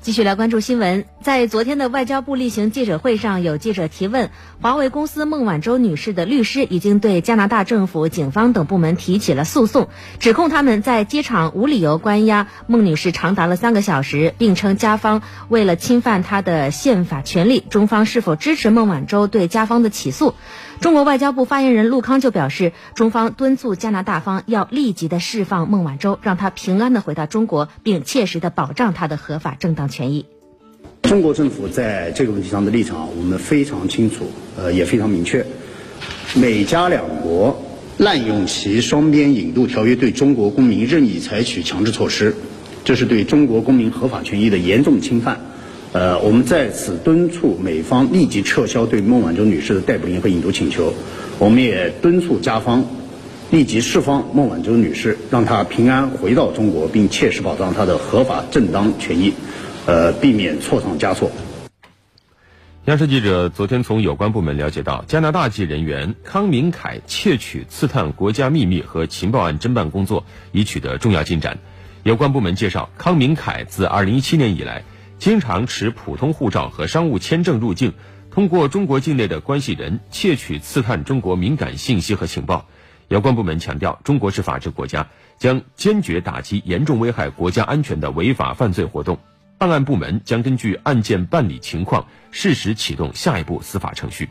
继续来关注新闻，在昨天的外交部例行记者会上，有记者提问，华为公司孟晚舟女士的律师已经对加拿大政府、警方等部门提起了诉讼，指控他们在机场无理由关押孟女士长达了三个小时，并称加方为了侵犯她的宪法权利，中方是否支持孟晚舟对加方的起诉？中国外交部发言人陆康就表示，中方敦促加拿大方要立即的释放孟晚舟，让她平安的回到中国，并切实的保障她的合法正当权益。中国政府在这个问题上的立场，我们非常清楚，呃，也非常明确。美加两国滥用其双边引渡条约对中国公民任意采取强制措施，这是对中国公民合法权益的严重侵犯。呃，我们在此敦促美方立即撤销对孟晚舟女士的逮捕令和引渡请求。我们也敦促加方立即释放孟晚舟女士，让她平安回到中国，并切实保障她的合法正当权益，呃，避免错上加错。央视记者昨天从有关部门了解到，加拿大籍人员康明凯窃取、刺探国家秘密和情报案侦办工作已取得重要进展。有关部门介绍，康明凯自2017年以来。经常持普通护照和商务签证入境，通过中国境内的关系人窃取、刺探中国敏感信息和情报。有关部门强调，中国是法治国家，将坚决打击严重危害国家安全的违法犯罪活动。办案部门将根据案件办理情况，适时启动下一步司法程序。